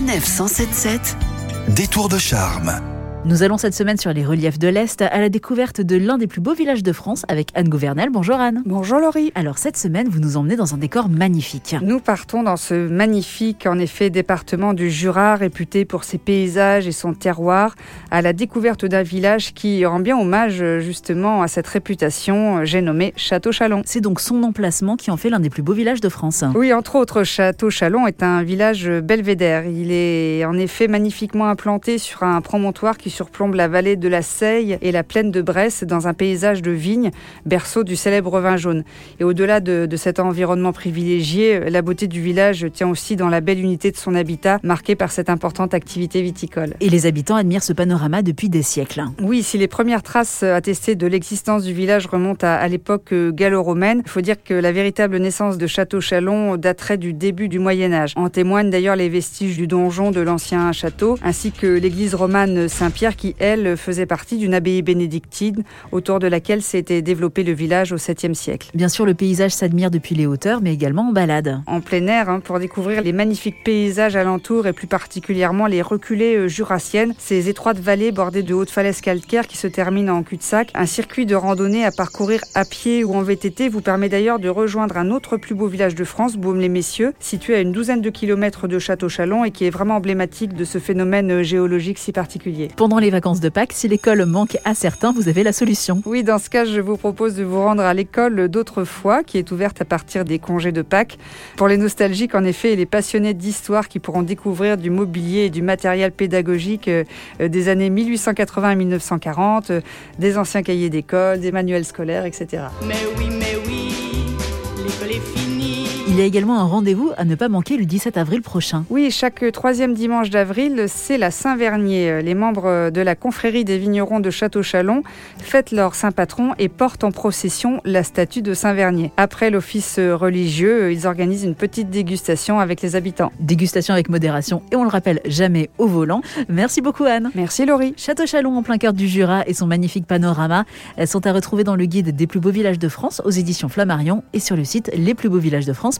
Sanef 177 Détour de charme. Nous allons cette semaine sur les reliefs de l'Est à la découverte de l'un des plus beaux villages de France avec Anne Gouvernel. Bonjour Anne. Bonjour Laurie. Alors cette semaine, vous nous emmenez dans un décor magnifique. Nous partons dans ce magnifique, en effet, département du Jura, réputé pour ses paysages et son terroir, à la découverte d'un village qui rend bien hommage justement à cette réputation, j'ai nommé Château-Chalon. C'est donc son emplacement qui en fait l'un des plus beaux villages de France. Oui, entre autres, Château-Chalon est un village belvédère. Il est en effet magnifiquement implanté sur un promontoire qui surplombe la vallée de la Seille et la plaine de Bresse dans un paysage de vignes, berceau du célèbre vin jaune. Et au-delà de, de, cet environnement privilégié, la beauté du village tient aussi dans la belle unité de son habitat, marqué par cette importante activité viticole. Et les habitants admirent ce panorama depuis des siècles. Oui, si les premières traces attestées de l'existence du village remontent à, à l'époque gallo-romaine, il faut dire que la véritable naissance de Château-Chalon daterait du début du Moyen Âge. En témoignent d'ailleurs les vestiges du donjon de l'ancien château, ainsi que l'église romane Saint-Pierre qui, elle, faisait partie d'une abbaye bénédictine autour de laquelle s'était développé le village au 7e siècle. Bien sûr, le paysage s'admire depuis les hauteurs, mais également en balade. En plein air, hein, pour découvrir les magnifiques paysages alentours et plus particulièrement les reculées euh, jurassiennes, ces étroites vallées bordées de hautes falaises calcaires qui se terminent en cul-de-sac. Un circuit de randonnée à parcourir à pied ou en VTT vous permet d'ailleurs de rejoindre un autre plus beau village de France, Baume-les-Messieurs, situé à une douzaine de kilomètres de Château-Chalon et qui est vraiment emblématique de ce phénomène euh, géologique si particulier. Pendant les vacances de Pâques, si l'école manque à certains, vous avez la solution. Oui, dans ce cas, je vous propose de vous rendre à l'école d'autrefois, qui est ouverte à partir des congés de Pâques. Pour les nostalgiques, en effet, et les passionnés d'histoire qui pourront découvrir du mobilier et du matériel pédagogique euh, des années 1880 à 1940, euh, des anciens cahiers d'école, des manuels scolaires, etc. Mais oui. Il y a également un rendez-vous à ne pas manquer le 17 avril prochain. Oui, chaque troisième dimanche d'avril, c'est la Saint-Vernier. Les membres de la confrérie des vignerons de Château-Chalon fêtent leur saint patron et portent en procession la statue de Saint-Vernier. Après l'office religieux, ils organisent une petite dégustation avec les habitants. Dégustation avec modération et on le rappelle jamais au volant. Merci beaucoup Anne. Merci Laurie. Château-Chalon en plein cœur du Jura et son magnifique panorama elles sont à retrouver dans le guide des plus beaux villages de France aux éditions Flammarion et sur le site lesplusbeauxvillagesdefrance.com.